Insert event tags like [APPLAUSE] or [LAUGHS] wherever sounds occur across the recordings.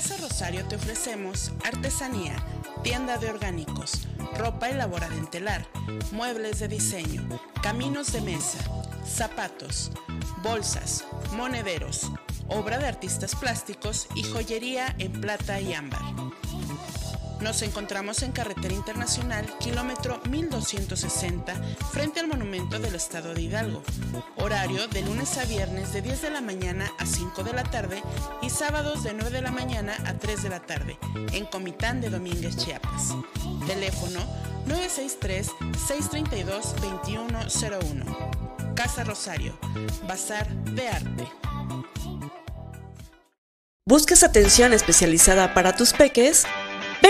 Casa Rosario te ofrecemos artesanía, tienda de orgánicos, ropa elaborada en telar, muebles de diseño, caminos de mesa, zapatos, bolsas, monederos, obra de artistas plásticos y joyería en plata y ámbar. Nos encontramos en Carretera Internacional, kilómetro 1260, frente al Monumento del Estado de Hidalgo. Horario de lunes a viernes de 10 de la mañana a 5 de la tarde y sábados de 9 de la mañana a 3 de la tarde, en Comitán de Domínguez, Chiapas. Teléfono 963-632-2101. Casa Rosario, Bazar de Arte. ¿Buscas atención especializada para tus peques?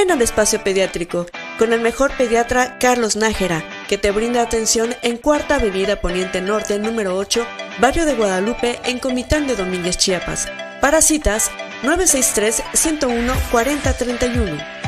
Ven al espacio pediátrico con el mejor pediatra Carlos Nájera, que te brinda atención en Cuarta Avenida Poniente Norte, número 8, Barrio de Guadalupe, en Comitán de Domínguez, Chiapas. Para citas, 963-101-4031.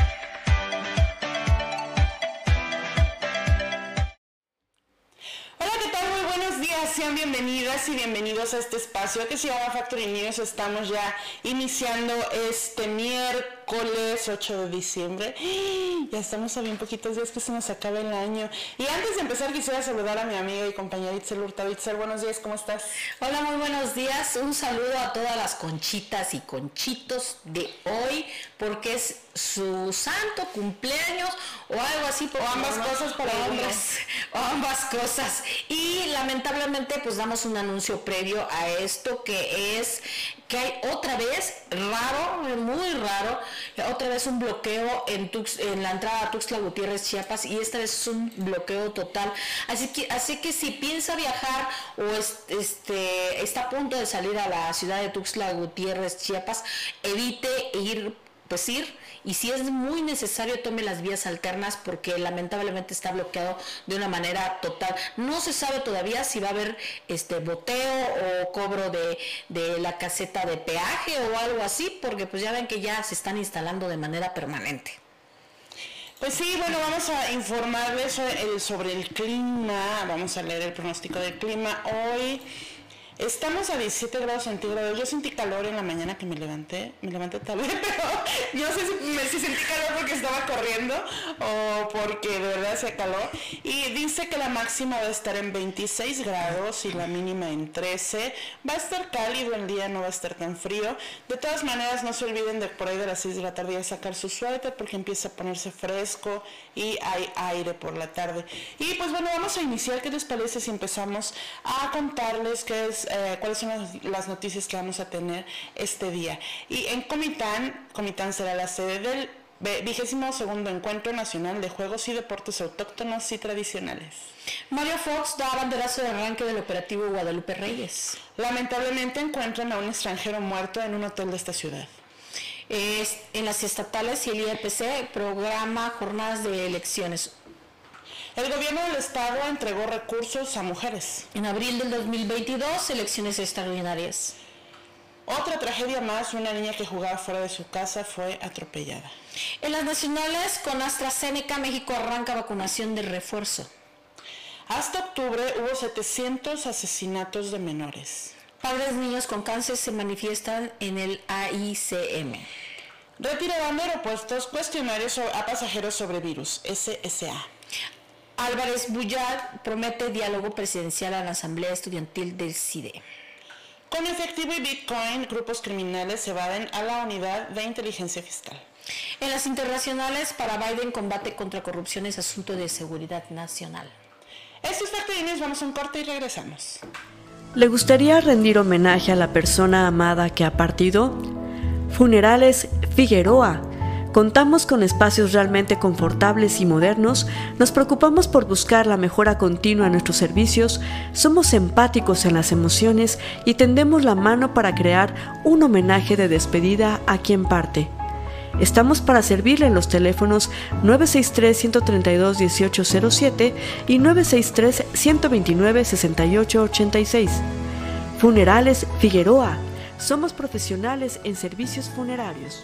sean bienvenidas y bienvenidos a este espacio que se llama Factory News. Estamos ya iniciando este miércoles 8 de diciembre. [GASPS] Ya estamos a bien poquitos días que se nos acabe el año. Y antes de empezar quisiera saludar a mi amiga y compañera Itzel Hurtado. Itzel, buenos días, ¿cómo estás? Hola, muy buenos días. Un saludo a todas las conchitas y conchitos de hoy porque es su santo cumpleaños o algo así. O ambas cosas para ambas, [LAUGHS] o ambas cosas. Y lamentablemente pues damos un anuncio previo a esto que es que hay otra vez, raro, muy raro, otra vez un bloqueo en, en la entrada a Tuxtla Gutiérrez, Chiapas, y esta vez es un bloqueo total. Así que, así que si piensa viajar o este, está a punto de salir a la ciudad de Tuxtla Gutiérrez, Chiapas, evite ir pues ir y si es muy necesario tome las vías alternas porque lamentablemente está bloqueado de una manera total. No se sabe todavía si va a haber este boteo o cobro de, de la caseta de peaje o algo así porque pues ya ven que ya se están instalando de manera permanente. Pues sí, bueno, vamos a informarles sobre el clima, vamos a leer el pronóstico del clima hoy. Estamos a 17 grados centígrados. Yo sentí calor en la mañana que me levanté. Me levanté tarde, [LAUGHS] pero yo sé si, sentí calor porque estaba corriendo o porque de verdad hacía calor. Y dice que la máxima va a estar en 26 grados y la mínima en 13. Va a estar cálido el día, no va a estar tan frío. De todas maneras, no se olviden de por ahí de las 6 de la tarde a sacar su suéter porque empieza a ponerse fresco y hay aire por la tarde. Y pues bueno, vamos a iniciar. ¿Qué les parece si empezamos a contarles qué es eh, cuáles son las, noticias que vamos a tener este día. Y en Comitán, Comitán será la sede del vigésimo segundo Encuentro Nacional de Juegos y Deportes Autóctonos y Tradicionales. Mario Fox da banderazo de arranque del operativo Guadalupe Reyes. Lamentablemente encuentran a un extranjero muerto en un hotel de esta ciudad. en las estatales y el IRPC programa jornadas de elecciones. El gobierno del estado entregó recursos a mujeres. En abril del 2022, elecciones extraordinarias. Otra tragedia más, una niña que jugaba fuera de su casa fue atropellada. En las nacionales, con AstraZeneca, México arranca vacunación de refuerzo. Hasta octubre hubo 700 asesinatos de menores. Padres niños con cáncer se manifiestan en el AICM. Retirarán de aeropuertos cuestionarios a pasajeros sobre virus, SSA. Álvarez Bullar promete diálogo presidencial a la Asamblea Estudiantil del CIDE. Con efectivo y Bitcoin, grupos criminales evaden a la unidad de inteligencia fiscal. En las internacionales, para Biden, combate contra corrupción es asunto de seguridad nacional. Esto es vamos a un corte y regresamos. ¿Le gustaría rendir homenaje a la persona amada que ha partido? Funerales Figueroa Contamos con espacios realmente confortables y modernos, nos preocupamos por buscar la mejora continua en nuestros servicios, somos empáticos en las emociones y tendemos la mano para crear un homenaje de despedida a quien parte. Estamos para servirle en los teléfonos 963-132-1807 y 963-129-6886. Funerales Figueroa. Somos profesionales en servicios funerarios.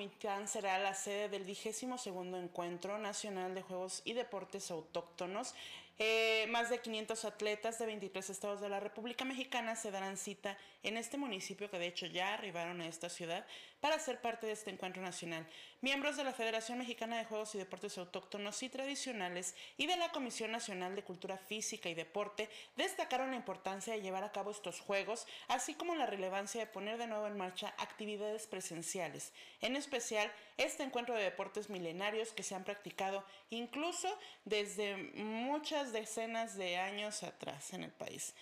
Comitán será la sede del vigésimo segundo Encuentro Nacional de Juegos y Deportes Autóctonos Eh, más de 500 atletas de 23 estados de la República Mexicana se darán cita en este municipio, que de hecho ya arribaron a esta ciudad, para ser parte de este encuentro nacional. Miembros de la Federación Mexicana de Juegos y Deportes Autóctonos y Tradicionales y de la Comisión Nacional de Cultura Física y Deporte destacaron la importancia de llevar a cabo estos juegos, así como la relevancia de poner de nuevo en marcha actividades presenciales, en especial este encuentro de deportes milenarios que se han practicado incluso desde muchas decenas de años atrás en el país.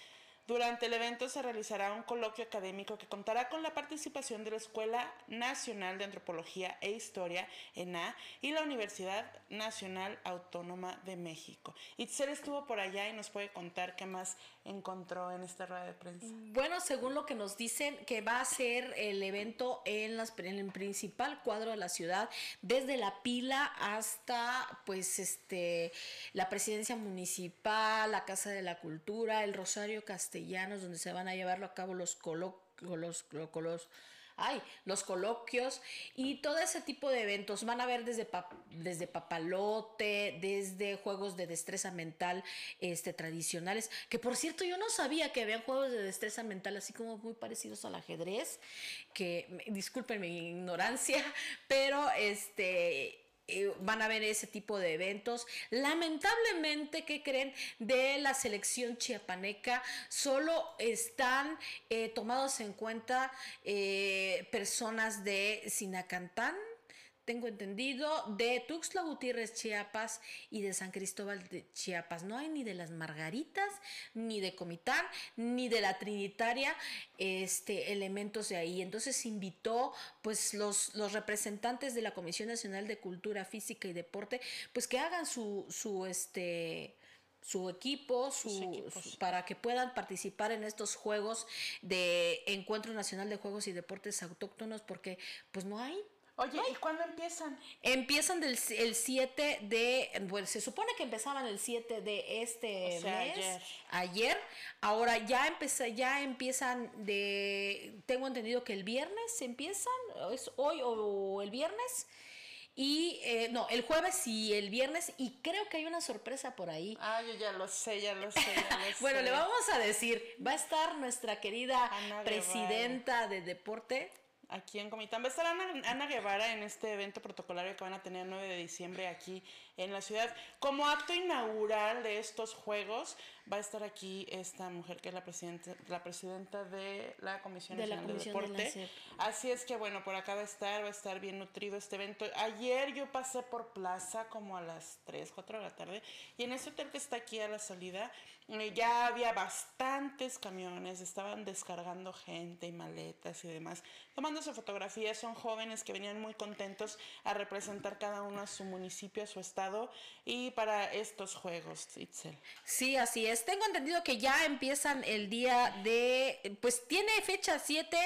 Durante el evento se realizará un coloquio académico que contará con la participación de la Escuela Nacional de Antropología e Historia, ENA, y la Universidad Nacional Autónoma de México. Itzel estuvo por allá y nos puede contar qué más encontró en esta rueda de prensa. Bueno, según lo que nos dicen, que va a ser el evento en, las, en el principal cuadro de la ciudad, desde la pila hasta pues este la presidencia municipal, la Casa de la Cultura, el Rosario Castellano donde se van a llevar a cabo los coloquios, los, ay, los coloquios y todo ese tipo de eventos. Van a ver desde, desde papalote, desde juegos de destreza mental este, tradicionales, que por cierto yo no sabía que habían juegos de destreza mental así como muy parecidos al ajedrez, que disculpen mi ignorancia, [LAUGHS] pero este eh, van a ver ese tipo de eventos. Lamentablemente, ¿qué creen? De la selección chiapaneca solo están eh, tomados en cuenta eh, personas de Sinacantán, tengo entendido, de Tuxtla Gutiérrez, Chiapas y de San Cristóbal de Chiapas. No hay ni de las Margaritas, ni de Comitán, ni de la Trinitaria, este, elementos de ahí. Entonces invitó pues los, los representantes de la Comisión Nacional de Cultura Física y Deporte, pues que hagan su, su este su equipo, su, para que puedan participar en estos juegos de Encuentro Nacional de Juegos y Deportes Autóctonos, porque pues no hay, Oye, ¿y cuándo empiezan? Empiezan del, el 7 de, bueno, se supone que empezaban el 7 de este mes, ayer. ayer. Ahora ya empecé, ya empiezan de, tengo entendido que el viernes empiezan, es hoy o el viernes. Y eh, no, el jueves y el viernes, y creo que hay una sorpresa por ahí. Ah, yo ya lo sé, ya lo sé. [LAUGHS] bueno, le vamos a decir, va a estar nuestra querida presidenta de deporte, aquí en Comitán. Va a estar Ana, Guevara en este evento protocolario que van a tener el 9 de diciembre aquí en la ciudad. Como acto inaugural de estos Juegos, va a estar aquí esta mujer que es la presidenta, la presidenta de la Comisión Nacional de, Deporte. Así es que bueno, por acá va a estar, va a estar bien nutrido este evento. Ayer yo pasé por plaza como a las 3, 4 de la tarde y en ese hotel que está aquí a la salida eh, ya había bastantes camiones, estaban descargando gente y maletas y demás, tomando su fotografía son jóvenes que venían muy contentos a representar cada uno a su municipio, a su estado y para estos juegos, Itzel. Sí, así es. Tengo entendido que ya empiezan el día de, pues tiene fecha 7,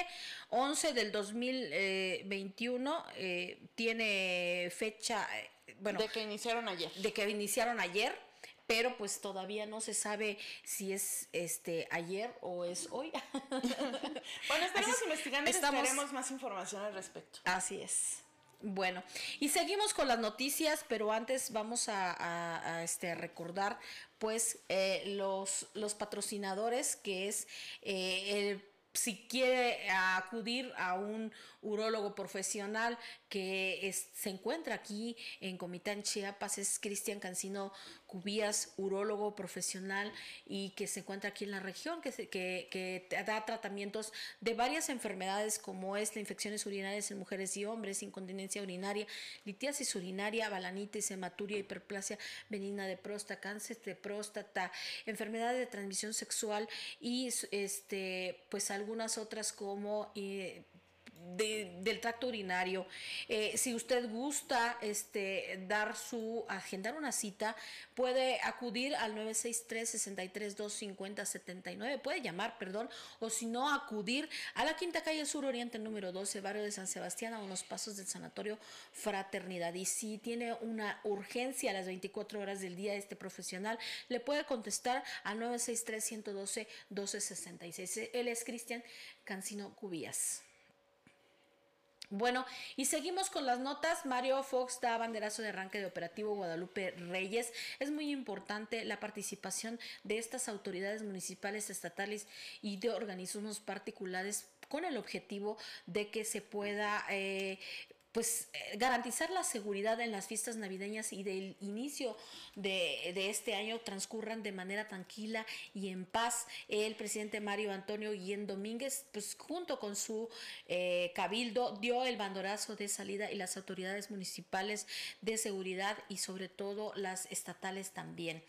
11 del 2021, eh, tiene fecha, eh, bueno. De que iniciaron ayer. De que iniciaron ayer pero pues todavía no se sabe si es este ayer o es hoy. [LAUGHS] bueno, [LAUGHS] estaremos investigando y tenemos más información al respecto. Así es. Bueno, y seguimos con las noticias, pero antes vamos a, este, recordar pues eh, los, los patrocinadores, que es eh, el si quiere acudir a un urólogo profesional que se encuentra aquí en Comitán Chiapas, es Cristian Cancino Cubías, urólogo profesional y que se encuentra aquí en la región, que, que, da tratamientos de varias enfermedades como es la infecciones urinarias en mujeres y hombres, incontinencia urinaria, litiasis urinaria, balanitis, hematuria, hiperplasia benigna de próstata, cáncer de próstata, enfermedades de transmisión sexual y este pues algunas otras como eh, del tracto urinario. Eh, si usted gusta este, dar su, agendar una cita, puede acudir al 963-63-250-79, puede llamar, perdón, o si no, acudir a la Quinta Calle Sur Oriente número 12, barrio de San Sebastián, a unos pasos del Sanatorio Fraternidad. Y si tiene una urgencia a las 24 horas del día este profesional, le puede contestar al 963-112-1266. Él es Cristian Cancino Cubías. Bueno, y seguimos con las notas. Mario Fox da banderazo de arranque de operativo Guadalupe Reyes. Es muy importante la participación de estas autoridades municipales, estatales y de organismos particulares con el objetivo de que se pueda eh, pues eh, garantizar la seguridad en las fiestas navideñas y del inicio de, este año transcurran de manera tranquila y en paz. El presidente Mario Antonio Guillén Domínguez, pues junto con su eh, cabildo, dio el bandorazo de salida y las autoridades municipales de seguridad y sobre todo las estatales también.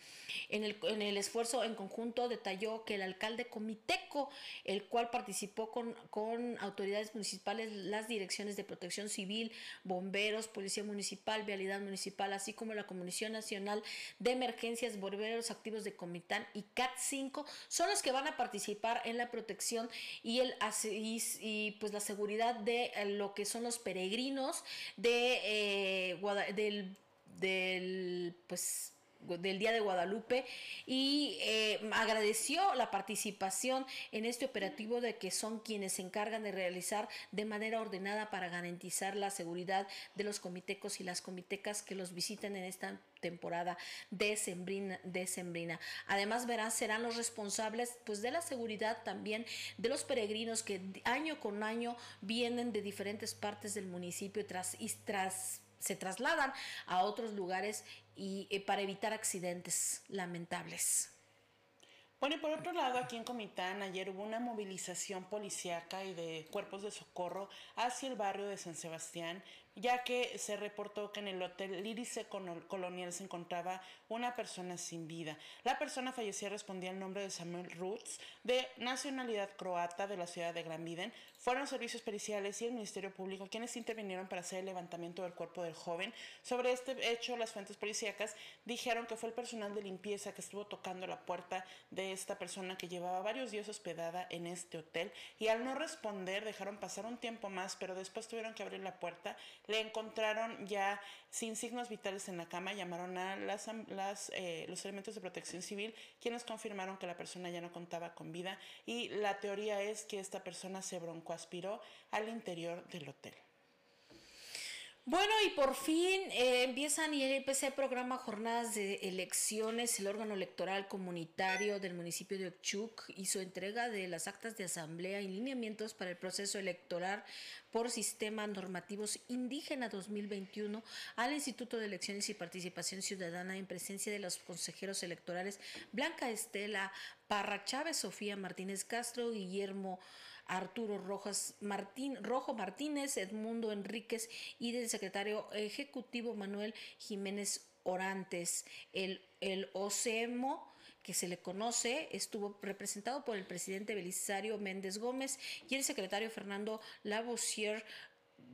En el, en el esfuerzo en conjunto detalló que el alcalde comiteco, el cual participó con, con autoridades municipales, las direcciones de protección civil, bomberos, policía municipal, vialidad municipal, así como la Comisión Nacional de Emergencias, bomberos activos de Comitán y CAT 5 son los que van a participar en la protección y el y, pues la seguridad de eh, lo que son los peregrinos de eh, del del pues del Día de Guadalupe y eh, agradeció la participación en este operativo de que son quienes se encargan de realizar de manera ordenada para garantizar la seguridad de los comitecos y las comitecas que los visiten en esta temporada de sembrina. Además, verán, serán los responsables pues, de la seguridad también de los peregrinos que año con año vienen de diferentes partes del municipio tras, y tras se trasladan a otros lugares y eh, para evitar accidentes lamentables. Bueno, y por otro lado, aquí en Comitán ayer hubo una movilización policíaca y de cuerpos de socorro hacia el barrio de San Sebastián ya que se reportó que en el hotel Lírice Colonial se encontraba una persona sin vida. La persona fallecida respondía al nombre de Samuel Roots, de nacionalidad croata de la ciudad de Granviden. Fueron servicios periciales y el Ministerio Público quienes intervinieron para hacer el levantamiento del cuerpo del joven. Sobre este hecho, las fuentes policíacas dijeron que fue el personal de limpieza que estuvo tocando la puerta de esta persona que llevaba varios días hospedada en este hotel y al no responder dejaron pasar un tiempo más, pero después tuvieron que abrir la puerta le encontraron ya sin signos vitales en la cama, llamaron a las, las, eh, los elementos de protección civil, quienes confirmaron que la persona ya no contaba con vida y la teoría es que esta persona se broncoaspiró al interior del hotel. Bueno, y por fin eh, empiezan y el IPC programa jornadas de elecciones. El órgano electoral comunitario del municipio de Ochuc hizo entrega de las actas de asamblea y lineamientos para el proceso electoral por sistema normativos indígena 2021 al Instituto de Elecciones y Participación Ciudadana en presencia de los consejeros electorales Blanca Estela Parra Chávez, Sofía Martínez Castro, Guillermo Arturo Rojas Martín, Rojo Martínez, Edmundo Enríquez y del secretario ejecutivo Manuel Jiménez Orantes. El, el que se le conoce estuvo representado por el presidente Belisario Méndez Gómez y el secretario Fernando Lavoisier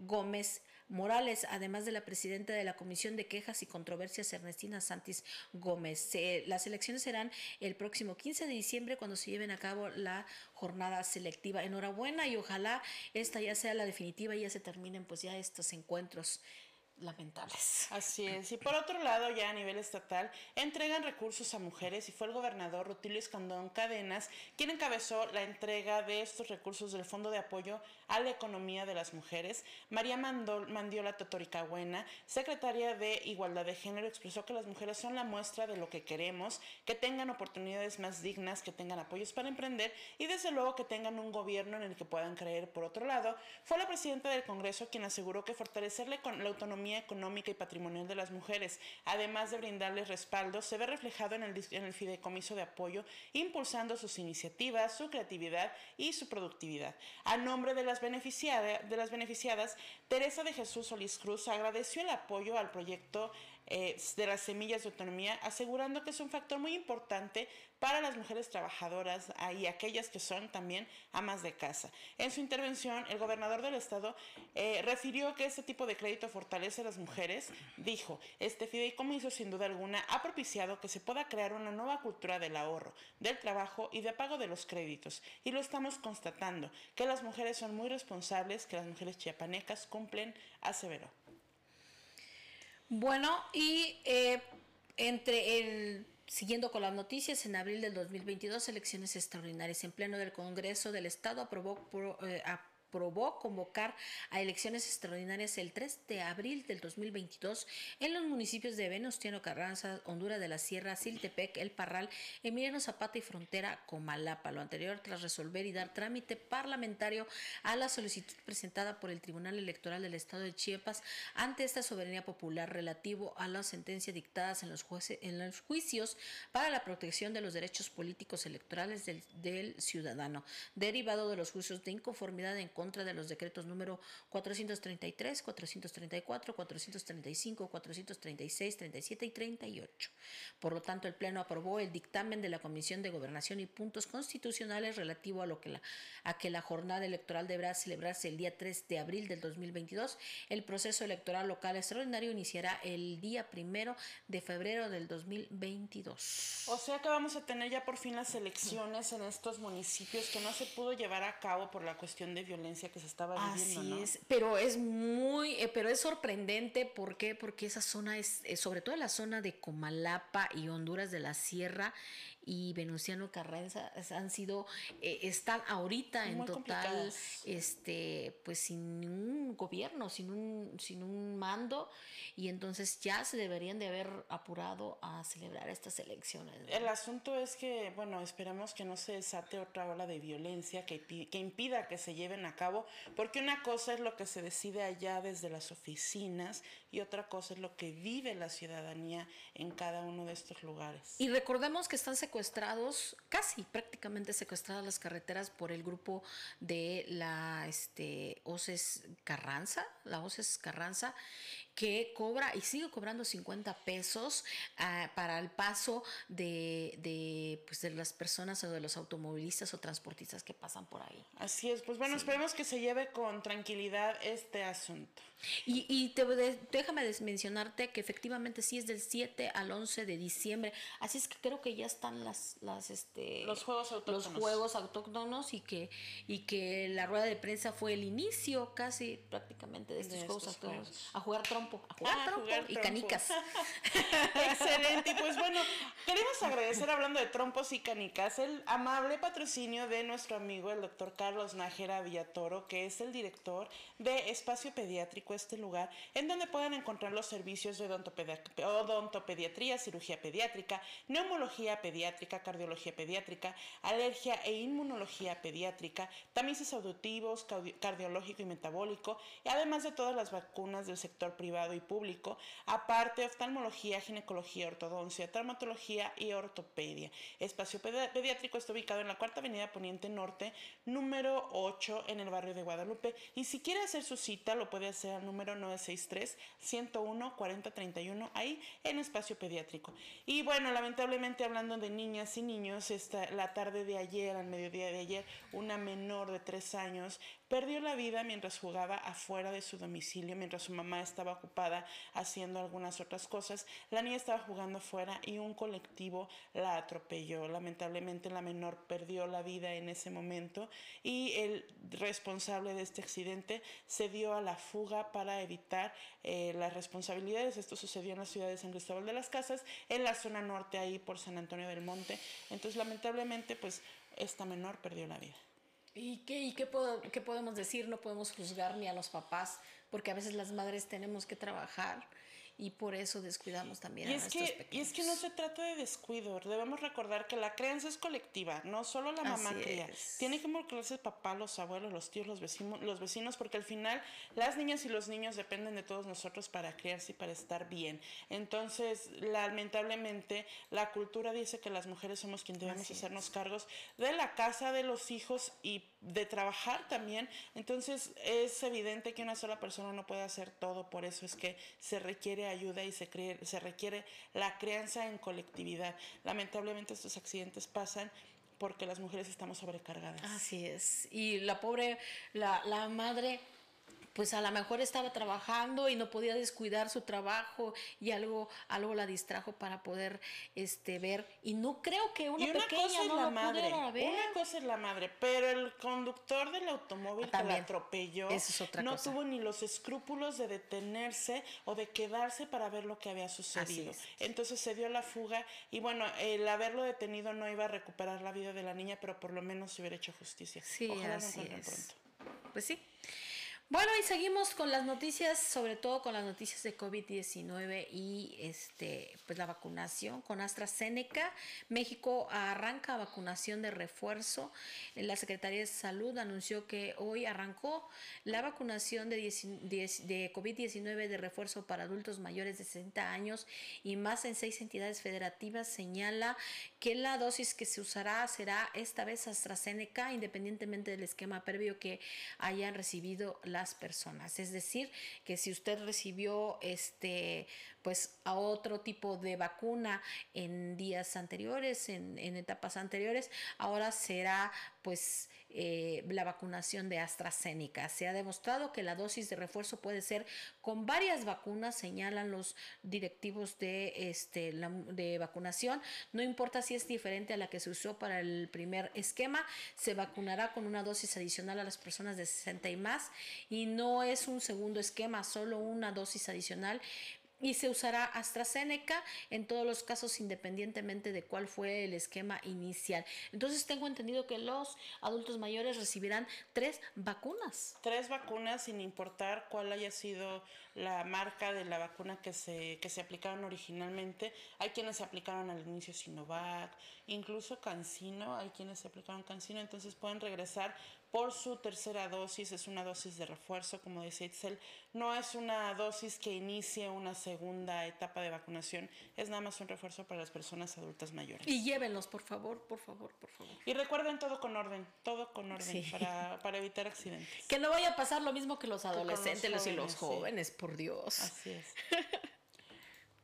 Gómez Morales, además de la presidenta de la Comisión de Quejas y Controversias, Ernestina Santis Gómez. las elecciones serán el próximo 15 de diciembre cuando se lleven a cabo la jornada selectiva. Enhorabuena y ojalá esta ya sea la definitiva y ya se terminen pues ya estos encuentros lamentables. Así es. Y por otro lado, ya a nivel estatal, entregan recursos a mujeres y fue el gobernador Rutilio Escandón Cadenas quien encabezó la entrega de estos recursos del Fondo de Apoyo a la Economía de las Mujeres. María Mandiola Totoricahuena, secretaria de Igualdad de Género, expresó que las mujeres son la muestra de lo que queremos, que tengan oportunidades más dignas, que tengan apoyos para emprender y desde luego que tengan un gobierno en el que puedan creer. Por otro lado, fue la presidenta del Congreso quien aseguró que fortalecerle con la autonomía económica y patrimonial de las mujeres, además de brindarles respaldo, se ve reflejado en el, fideicomiso de apoyo, impulsando sus iniciativas, su creatividad y su productividad. A nombre de las, de las beneficiadas, Teresa de Jesús Solís Cruz agradeció el apoyo al proyecto eh, de las semillas de autonomía, asegurando que es un factor muy importante para las mujeres trabajadoras y aquellas que son también amas de casa. En su intervención, el gobernador del estado eh, refirió que este tipo de crédito fortalece a las mujeres. Dijo, este fideicomiso sin duda alguna ha propiciado que se pueda crear una nueva cultura del ahorro, del trabajo y de pago de los créditos. Y lo estamos constatando, que las mujeres son muy responsables, que las mujeres chiapanecas cumplen, aseveró. Bueno, y eh, entre el Siguiendo con las noticias, en abril del 2022, elecciones extraordinarias en pleno del Congreso del Estado aprobó, eh, aprobó convocar a elecciones extraordinarias el 3 de abril del 2022 en los municipios de Venustiano Carranza, Honduras de la Sierra, Siltepec, El Parral, Emiliano Zapata y Frontera, Comalapa. Lo anterior tras resolver y dar trámite parlamentario a la solicitud presentada por el Tribunal Electoral del Estado de Chiapas ante esta soberanía popular relativo a la sentencia dictadas en los, en los juicios para la protección de los derechos políticos electorales del, del ciudadano, derivado de los juicios de inconformidad en contra de los decretos número 433, 434, 435, 436, 37 y 38. Por lo tanto, el Pleno aprobó el dictamen de la Comisión de Gobernación y Puntos Constitucionales relativo a, lo que la, a que la jornada electoral deberá celebrarse el día 3 de abril del 2022. El proceso electoral local extraordinario iniciará el día primero de febrero del 2022. O sea que vamos a tener ya por fin las elecciones en estos municipios que no se pudo llevar a cabo por la cuestión de violencia que se estaba viviendo. Así es, pero es muy, eh, pero es sorprendente, ¿por qué? Porque esa zona es, eh, sobre todo la zona de Comalapa y Honduras de la Sierra y Venustiano Carranza han sido, eh, están ahorita en total, este, pues sin un gobierno, sin un, sin un mando, y entonces ya se deberían de haber apurado a celebrar estas elecciones. El asunto es que, bueno, esperamos que no se desate otra ola de violencia que, que impida que se lleven a cabo, porque una cosa es lo que se decide allá desde las oficinas y otra cosa es lo que vive la ciudadanía en cada uno de estos lugares. Y recordemos que están secuestrados, casi prácticamente secuestradas las carreteras por el grupo de la este, OCES Carranza, la OCES Carranza, que cobra y sigue cobrando 50 pesos uh, para el paso de, de, pues de las personas o de los automovilistas o transportistas que pasan por ahí. Así es, pues bueno, sí. esperemos que se lleve con tranquilidad este asunto. Y, y te, déjame mencionarte que efectivamente sí es del 7 al 11 de diciembre, así es que creo que ya están las, las este, los juegos autóctonos. Los juegos autóctonos y que, y que la rueda de prensa fue el inicio casi prácticamente de estos de juegos autóctonos. Juegos. A jugar trompo a jugar, ah, trompo jugar y canicas. [LAUGHS] Excelente. Y pues bueno, queremos agradecer, hablando de trompos y canicas, el amable patrocinio de nuestro amigo, el doctor Carlos Nájera Villatoro, que es el director de Espacio Pediátrico, este lugar, en donde pueden encontrar los servicios de odontopediatría, cirugía pediátrica, neumología pediátrica, cardiología pediátrica, alergia e inmunología pediátrica, tamices auditivos, cardiológico y metabólico, y además de todas las vacunas del sector privado y público, aparte oftalmología, ginecología, ortodoncia, traumatología y ortopedia. Espacio Pediátrico está ubicado en la Cuarta Avenida Poniente Norte, número 8, en el barrio de Guadalupe. Y si quiere hacer su cita, lo puede hacer al número 963-101-4031, ahí en Espacio Pediátrico. Y bueno, lamentablemente hablando de niñas y niños, esta, la tarde de ayer, al mediodía de ayer, una menor de 3 años perdió la vida mientras jugaba afuera de su domicilio, mientras su mamá estaba ocupada haciendo algunas otras cosas. La niña estaba jugando afuera y un colectivo la atropelló. Lamentablemente la menor perdió la vida en ese momento y el responsable de este accidente se dio a la fuga para evitar eh, las responsabilidades. Esto sucedió en la ciudad de San Cristóbal de las Casas, en la zona norte ahí por San Antonio del Monte. Entonces lamentablemente pues esta menor perdió la vida. ¿Y qué, y qué, puedo, qué podemos decir? No podemos juzgar ni a los papás, porque a veces las madres tenemos que trabajar y por eso descuidamos también y a es nuestros que, pequeños. Y es que no se trata de descuido, debemos recordar que la crianza es colectiva, no solo la mamá Así cría. es. Tiene que involucrarse el papá, los abuelos, los tíos, los vecinos, los vecinos, porque al final las niñas y los niños dependen de todos nosotros para criarse y para estar bien. Entonces, lamentablemente, la cultura dice que las mujeres somos quienes debemos Así hacernos cargos de la casa, de los hijos y de trabajar también. Entonces, es evidente que una sola persona no puede hacer todo, por eso es que se requiere ayuda y se, se requiere la crianza en colectividad. Lamentablemente estos accidentes pasan porque las mujeres estamos sobrecargadas. Así es. Y la pobre, la, la madre pues a lo mejor estaba trabajando y no podía descuidar su trabajo y algo algo la distrajo para poder este ver y no creo que una, y una pequeña cosa es no la lo madre, ver. una cosa es la madre, pero el conductor del automóvil que la atropelló Eso es otra no cosa. tuvo ni los escrúpulos de detenerse o de quedarse para ver lo que había sucedido. Entonces se dio la fuga y bueno, el haberlo detenido no iba a recuperar la vida de la niña, pero por lo menos se hubiera hecho justicia. Sí, Ojalá así encuentren es. pronto. pues sí. Bueno, y seguimos con las noticias, sobre todo con las noticias de COVID-19 y este, pues la vacunación con AstraZeneca. México arranca vacunación de refuerzo. La Secretaría de Salud anunció que hoy arrancó la vacunación de, de COVID-19 de refuerzo para adultos mayores de 60 años y más en seis entidades federativas. Señala que la dosis que se usará será esta vez AstraZeneca, independientemente del esquema previo que hayan recibido la personas. Es decir, que si usted recibió este, pues a otro tipo de vacuna en días anteriores, en, etapas anteriores, ahora será pues eh, la vacunación de AstraZeneca. Se ha demostrado que la dosis de refuerzo puede ser con varias vacunas, señalan los directivos de, este, de vacunación. No importa si es diferente a la que se usó para el primer esquema, se vacunará con una dosis adicional a las personas de 60 y más y no es un segundo esquema, solo una dosis adicional y se usará AstraZeneca en todos los casos independientemente de cuál fue el esquema inicial. Entonces tengo entendido que los adultos mayores recibirán tres vacunas. Tres vacunas sin importar cuál haya sido la marca de la vacuna que se, que se aplicaron originalmente. Hay quienes se aplicaron al inicio Sinovac, incluso Cancino, hay quienes se aplicaron Cancino, entonces pueden regresar por su tercera dosis, es una dosis de refuerzo, como dice Itzel, no es una dosis que inicie una segunda etapa de vacunación, es nada más un refuerzo para las personas adultas mayores. Y llévenlos, por favor, por favor, por favor. Y recuerden todo con orden, todo con orden para, para, evitar accidentes. Que no vaya a pasar lo mismo que los adolescentes los y los jóvenes, por Dios. Así es. [LAUGHS]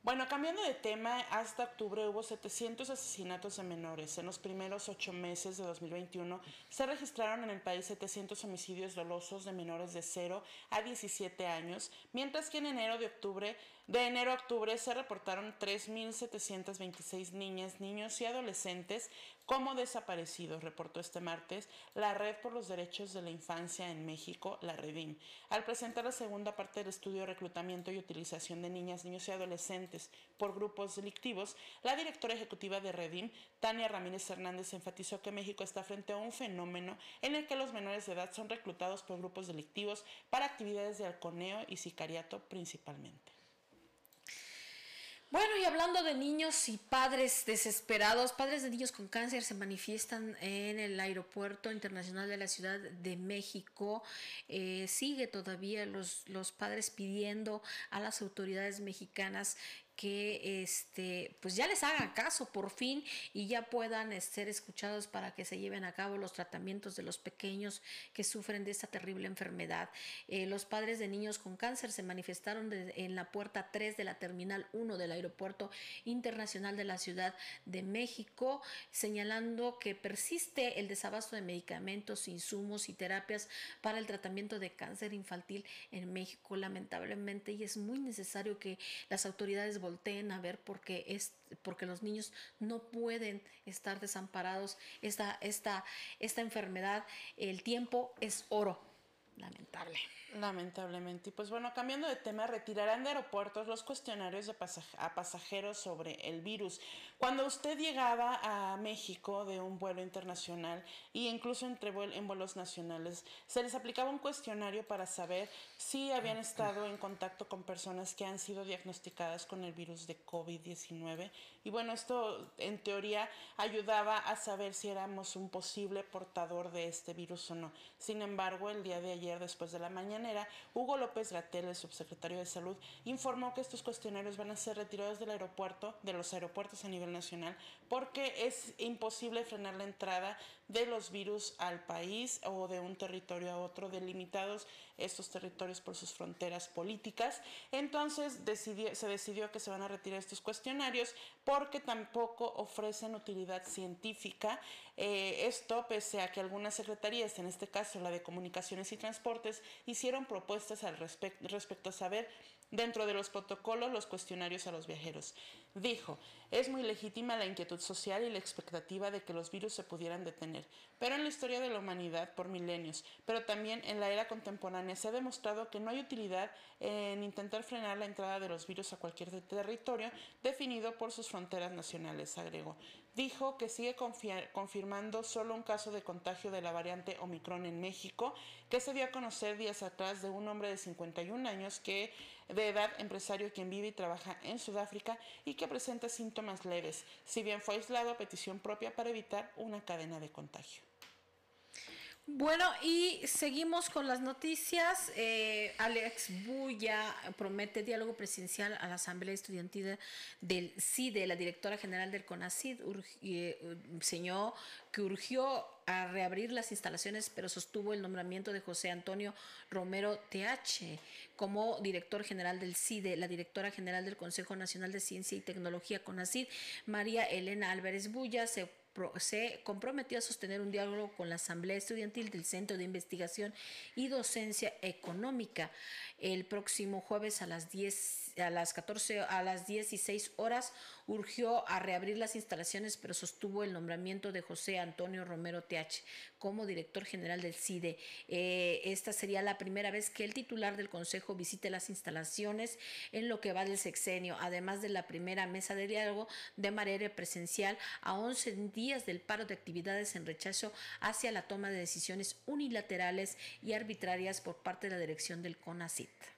Bueno, cambiando de tema, hasta octubre hubo 700 asesinatos de menores. En los primeros ocho meses de 2021 se registraron en el país 700 homicidios dolosos de menores de 0 a 17 años, mientras que en enero de octubre, de enero a octubre se reportaron 3.726 niñas, niños y adolescentes como desaparecidos, reportó este martes la Red por los Derechos de la Infancia en México, la Redim, al presentar la segunda parte del estudio de reclutamiento y utilización de niñas, niños y adolescentes por grupos delictivos, la directora ejecutiva de Redim, Tania Ramírez Hernández, enfatizó que México está frente a un fenómeno en el que los menores de edad son reclutados por grupos delictivos para actividades de halconeo y sicariato principalmente. Bueno, y hablando de niños y padres desesperados, padres de niños con cáncer se manifiestan en el aeropuerto internacional de la Ciudad de México. Eh, sigue todavía los, los padres pidiendo a las autoridades mexicanas que este, pues ya les hagan caso por fin y ya puedan ser escuchados para que se lleven a cabo los tratamientos de los pequeños que sufren de esta terrible enfermedad. Eh, los padres de niños con cáncer se manifestaron en la puerta 3 de la Terminal 1 del Aeropuerto Internacional de la Ciudad de México, señalando que persiste el desabasto de medicamentos, insumos y terapias para el tratamiento de cáncer infantil en México, lamentablemente, y es muy necesario que las autoridades volteen a ver porque, es, porque los niños no pueden estar desamparados. Esta, esta, esta enfermedad, el tiempo es oro. Lamentable. Lamentablemente. Y pues bueno, cambiando de tema, retirarán de aeropuertos los cuestionarios de a pasajeros sobre el virus. Cuando usted llegaba a México de un vuelo internacional e incluso entre en vuelos nacionales, se les aplicaba un cuestionario para saber si habían estado en contacto con personas que han sido diagnosticadas con el virus de COVID-19. Y bueno, esto en teoría ayudaba a saber si éramos un posible portador de este virus o no. Sin embargo, el día de ayer después de la mañanera, Hugo López Gatel, el subsecretario de Salud, informó que estos cuestionarios van a ser retirados del aeropuerto, de los aeropuertos a nivel nacional, porque es imposible frenar la entrada de los virus al país o de un territorio a otro, delimitados estos territorios por sus fronteras políticas. Entonces se decidió que se van a retirar estos cuestionarios porque tampoco ofrecen utilidad científica. Eh, esto pese a que algunas secretarías, en este caso la de Comunicaciones y Transportes, hicieron propuestas al respecto a saber dentro de los protocolos los cuestionarios a los viajeros. Dijo, Es muy legítima la inquietud social y la expectativa de que los virus se pudieran detener, pero en la historia de la humanidad por milenios, pero también en la era contemporánea se ha demostrado que no hay utilidad en intentar frenar la entrada de los virus a cualquier territorio definido por sus fronteras nacionales, agregó. Dijo que sigue confirmando solo un caso de contagio de la variante Omicron en México, que se dio a conocer días atrás de un hombre de 51 años que de edad empresario quien vive y trabaja en Sudáfrica y que presenta síntomas leves, si bien fue aislado a petición propia para evitar una cadena de contagio. Bueno, y seguimos con las noticias. Eh, Alex Buya promete diálogo presidencial a la Asamblea Estudiantil del CIDE. La directora general del CONACID eh, enseñó que urgió a reabrir las instalaciones, pero sostuvo el nombramiento de José Antonio Romero TH como director general del CIDE, la directora general del Consejo Nacional de Ciencia y Tecnología CONACID, María Elena Álvarez Bulla, se se comprometió a sostener un diálogo con la Asamblea Estudiantil del Centro de Investigación y Docencia Económica el próximo jueves a las 10 a las 14 a las 16 horas. Urgió a reabrir las instalaciones, pero sostuvo el nombramiento de José Antonio Romero TH como director general del CIDE. Eh, esta sería la primera vez que el titular del Consejo visite las instalaciones en lo que va del sexenio, además de la primera mesa de diálogo de manera presencial a 11 días del paro de actividades en rechazo hacia la toma de decisiones unilaterales y arbitrarias por parte de la dirección del CONACIT.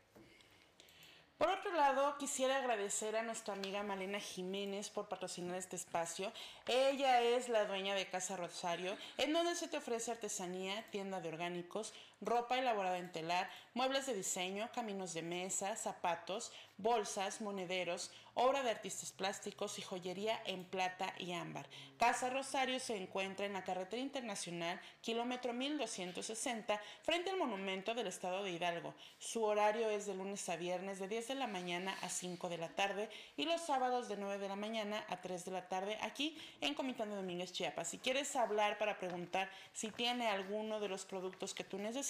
Por otro lado, quisiera agradecer a nuestra amiga Malena Jiménez por patrocinar este espacio. Ella es la dueña de Casa Rosario, en donde se te ofrece artesanía, tienda de orgánicos, ropa elaborada en telar, muebles de diseño, caminos de mesa, zapatos, bolsas, monederos, obra de artistas plásticos y joyería en plata y ámbar. Casa Rosario se encuentra en la carretera internacional, kilómetro 1260, frente al monumento del estado de Hidalgo. Su horario es de lunes a viernes de 10 de la mañana a 5 de la tarde y los sábados de 9 de la mañana a 3 de la tarde aquí en Comitán de Domínguez, Chiapas. Si quieres hablar para preguntar si tiene alguno de los productos que tú necesitas,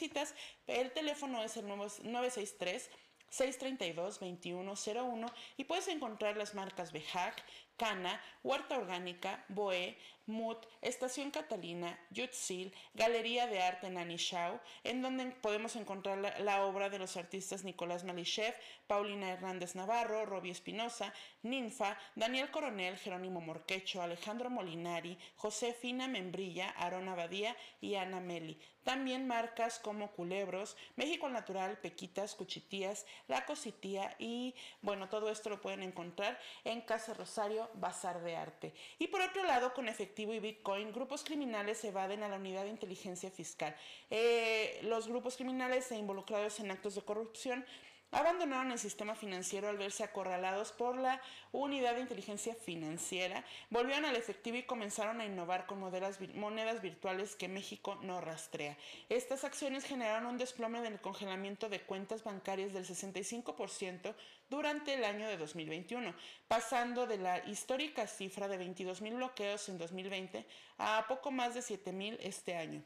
el teléfono es el 963 632-2101 y puedes encontrar las marcas Bejac, Cana, Huerta Orgánica, Boe, Mut, Estación Catalina, Yutzil, Galería de Arte Nani Shao, en donde podemos encontrar la, obra de los artistas Nicolás Malichev, Paulina Hernández Navarro, Robbie Espinosa, Ninfa, Daniel Coronel, Jerónimo Morquecho, Alejandro Molinari, Josefina Membrilla, Aaron Abadía y Ana Meli. También marcas como Culebros, México Natural, Pequitas, Cuchitías, La Cositía y bueno, todo esto lo pueden encontrar en Casa Rosario bazar de arte. Y por otro lado, con efectivo y Bitcoin, grupos criminales evaden a la unidad de inteligencia fiscal. Eh, los grupos criminales e involucrados en actos de corrupción abandonaron el sistema financiero al verse acorralados por la unidad de inteligencia financiera, volvieron al efectivo y comenzaron a innovar con monedas, virtuales que México no rastrea. Estas acciones generaron un desplome del congelamiento de cuentas bancarias del 65% durante el año de 2021, pasando de la histórica cifra de 22 mil bloqueos en 2020 a poco más de 7 mil este año.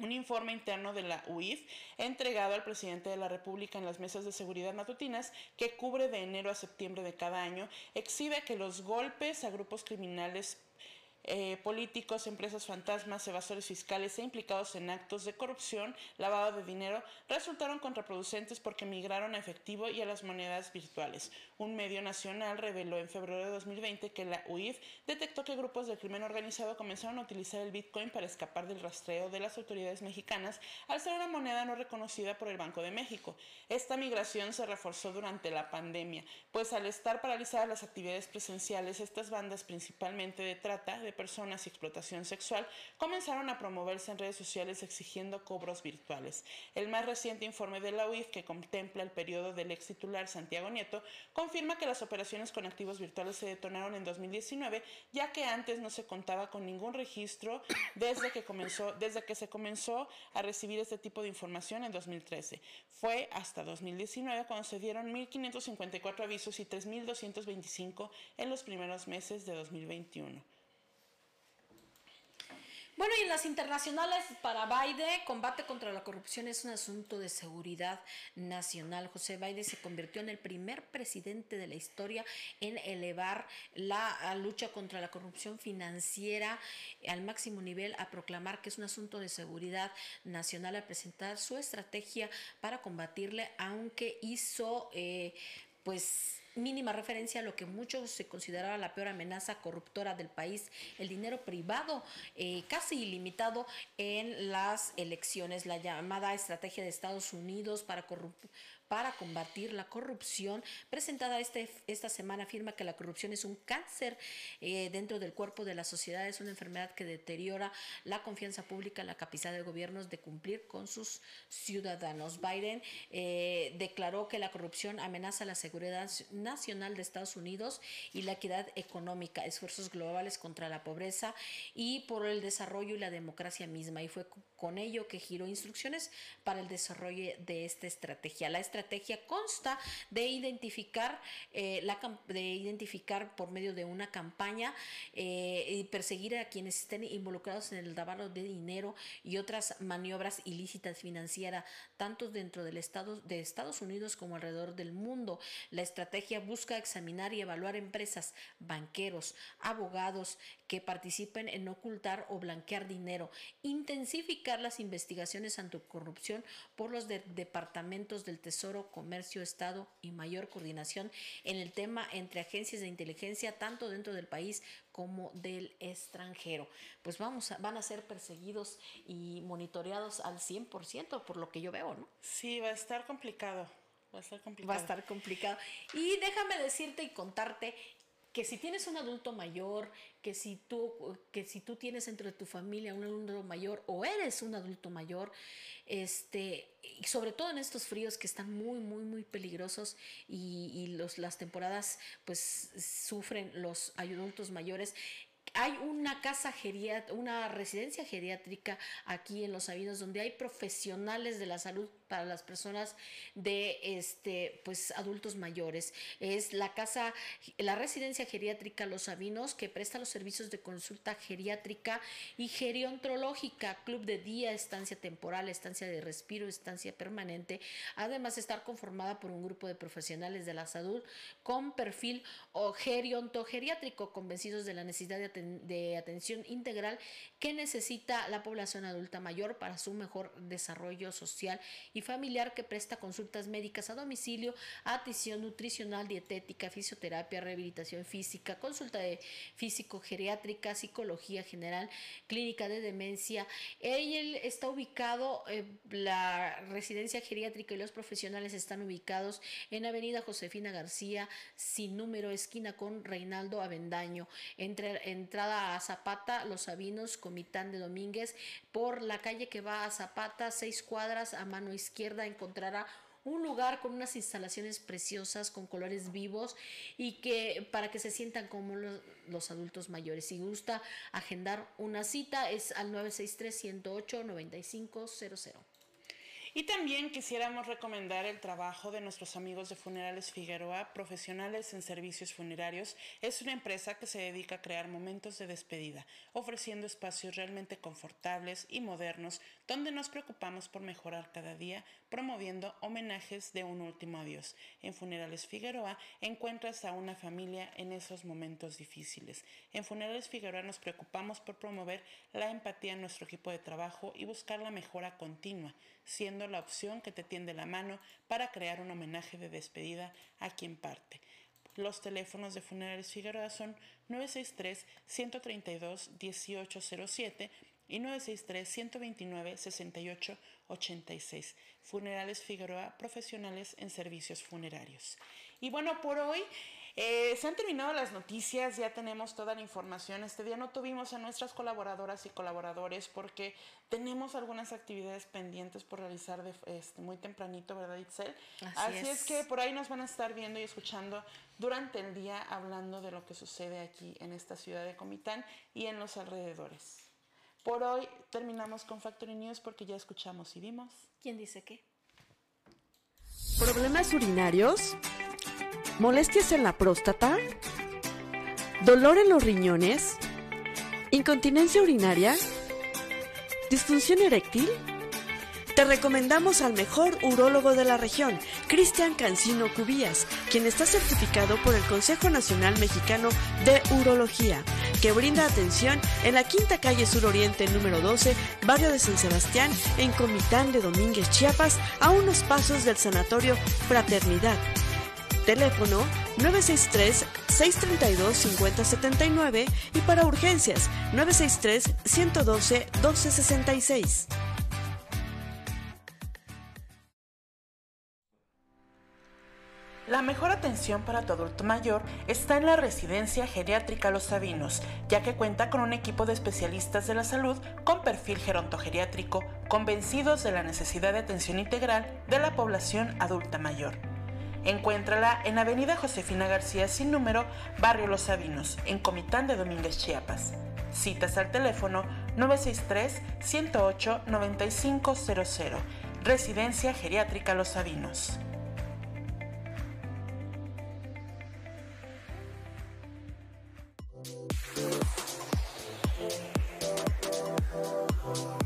Un informe interno de la UIF entregado al presidente de la República en las mesas de seguridad matutinas, que cubre de enero a septiembre de cada año, exhibe que los golpes a grupos criminales eh, políticos, empresas fantasmas, evasores fiscales e implicados en actos de corrupción, lavado de dinero, resultaron contraproducentes porque migraron a efectivo y a las monedas virtuales. Un medio nacional reveló en febrero de 2020 que la UIF detectó que grupos de crimen organizado comenzaron a utilizar el Bitcoin para escapar del rastreo de las autoridades mexicanas al ser una moneda no reconocida por el Banco de México. Esta migración se reforzó durante la pandemia, pues al estar paralizadas las actividades presenciales, estas bandas principalmente de trata, de personas y explotación sexual comenzaron a promoverse en redes sociales exigiendo cobros virtuales. El más reciente informe de la UIF, que contempla el periodo del ex titular Santiago Nieto, confirma que las operaciones con activos virtuales se detonaron en 2019, ya que antes no se contaba con ningún registro desde que, comenzó, desde que se comenzó a recibir este tipo de información en 2013. Fue hasta 2019 cuando se dieron 1.554 avisos y 3.225 en los primeros meses de 2021. Bueno, y en las internacionales para Biden, combate contra la corrupción es un asunto de seguridad nacional. José Biden se convirtió en el primer presidente de la historia en elevar la lucha contra la corrupción financiera al máximo nivel, a proclamar que es un asunto de seguridad nacional, a presentar su estrategia para combatirle, aunque hizo eh, pues mínima referencia a lo que muchos se consideraba la peor amenaza corruptora del país, el dinero privado eh, casi ilimitado en las elecciones, la llamada estrategia de Estados Unidos para corrupción para combatir la corrupción, presentada este, esta semana, afirma que la corrupción es un cáncer eh, dentro del cuerpo de la sociedad, es una enfermedad que deteriora la confianza pública, la capacidad de gobiernos de cumplir con sus ciudadanos. Biden eh, declaró que la corrupción amenaza la seguridad nacional de Estados Unidos y la equidad económica, esfuerzos globales contra la pobreza y por el desarrollo y la democracia misma. Y fue con ello que giró instrucciones para el desarrollo de esta estrategia. La estrategia estrategia consta de identificar, eh, la, de identificar por medio de una campaña eh, y perseguir a quienes estén involucrados en el lavado de dinero y otras maniobras ilícitas financieras, tanto dentro del Estado, de Estados Unidos como alrededor del mundo. La estrategia busca examinar y evaluar empresas, banqueros, abogados que participen en ocultar o blanquear dinero, intensificar las investigaciones anticorrupción por los departamentos del Tesoro Comercio, Estado y mayor coordinación en el tema entre agencias de inteligencia tanto dentro del país como del extranjero. Pues vamos a, van a ser perseguidos y monitoreados al 100% por lo que yo veo, ¿no? Sí, va a estar complicado. Va a estar complicado. Va a estar complicado. Y déjame decirte y contarte que si tienes un adulto mayor, que si tú, que si tú tienes entre tu familia un adulto mayor o eres un adulto mayor, este, y sobre todo en estos fríos que están muy, muy, muy peligrosos y, y los, las temporadas pues sufren los adultos mayores, hay una casa geriátrica, una residencia geriátrica aquí en Los Sabinos donde hay profesionales de la salud para las personas de este pues adultos mayores. Es la casa la residencia geriátrica Los Sabinos que presta los servicios de consulta geriátrica y geriontológica, club de día, estancia temporal, estancia de respiro, estancia permanente, además de estar conformada por un grupo de profesionales de la salud con perfil o geriontogeriátrico convencidos de la necesidad de, de atención integral que necesita la población adulta mayor para su mejor desarrollo social y familiar que presta consultas médicas a domicilio, atención nutricional, dietética, fisioterapia, rehabilitación física, consulta de físico-geriátrica, psicología general, clínica de demencia. Él está ubicado, eh, la residencia geriátrica y los profesionales están ubicados en Avenida Josefina García, sin número, esquina con Reinaldo Avendaño, entre, entrada a Zapata, Los Sabinos, Comitán de Domínguez, por la calle que va a Zapata, seis cuadras a mano izquierda encontrará un lugar con unas instalaciones preciosas, con colores vivos y que para que se sientan como los, los adultos mayores. Si gusta agendar una cita es al 963 108 9500. Y también quisiéramos recomendar el trabajo de nuestros amigos de Funerales Figueroa, profesionales en servicios funerarios. Es una empresa que se dedica a crear momentos de despedida, ofreciendo espacios realmente confortables y modernos donde nos preocupamos por mejorar cada día, promoviendo homenajes de un último adiós. En Funerales Figueroa encuentras a una familia en esos momentos difíciles. En Funerales Figueroa nos preocupamos por promover la empatía en nuestro equipo de trabajo y buscar la mejora continua, siendo la opción que te tiende la mano para crear un homenaje de despedida a quien parte. Los teléfonos de Funerales Figueroa son 963-132-1807 y 963-129-6886. Funerales Figueroa, profesionales en servicios funerarios. Y bueno, por hoy eh, se han terminado las noticias, ya tenemos toda la información. Este día no tuvimos a nuestras colaboradoras y colaboradores porque tenemos algunas actividades pendientes por realizar de, este, muy tempranito, ¿verdad, Itzel? Así, es. que por ahí nos van a estar viendo y escuchando durante el día hablando de lo que sucede aquí en esta ciudad de Comitán y en los alrededores. Por hoy terminamos con Factory News porque ya escuchamos y vimos. ¿Quién dice qué? ¿Problemas urinarios? molestias en la próstata, dolor en los riñones, incontinencia urinaria, ¿Disfunción eréctil? Te recomendamos al mejor urólogo de la región, Cristian Cancino Cubías, quien está certificado por el Consejo Nacional Mexicano de Urología, que brinda atención en la Quinta Calle Sur Oriente número 12, barrio de San Sebastián, en Comitán de Domínguez, Chiapas, a unos pasos del Sanatorio Fraternidad. Teléfono 963-632-5079 y para urgencias 963-112-1266. La mejor atención para tu adulto mayor está en la residencia geriátrica Los Sabinos, ya que cuenta con un equipo de especialistas de la salud con perfil gerontogeriátrico, convencidos de la necesidad de atención integral de la población adulta mayor. Encuéntrala en Avenida Josefina García sin número, Barrio Los Sabinos, en Comitán de Domínguez, Chiapas. Citas al teléfono 963-108-9500. Residencia Geriátrica Los Sabinos. Thank.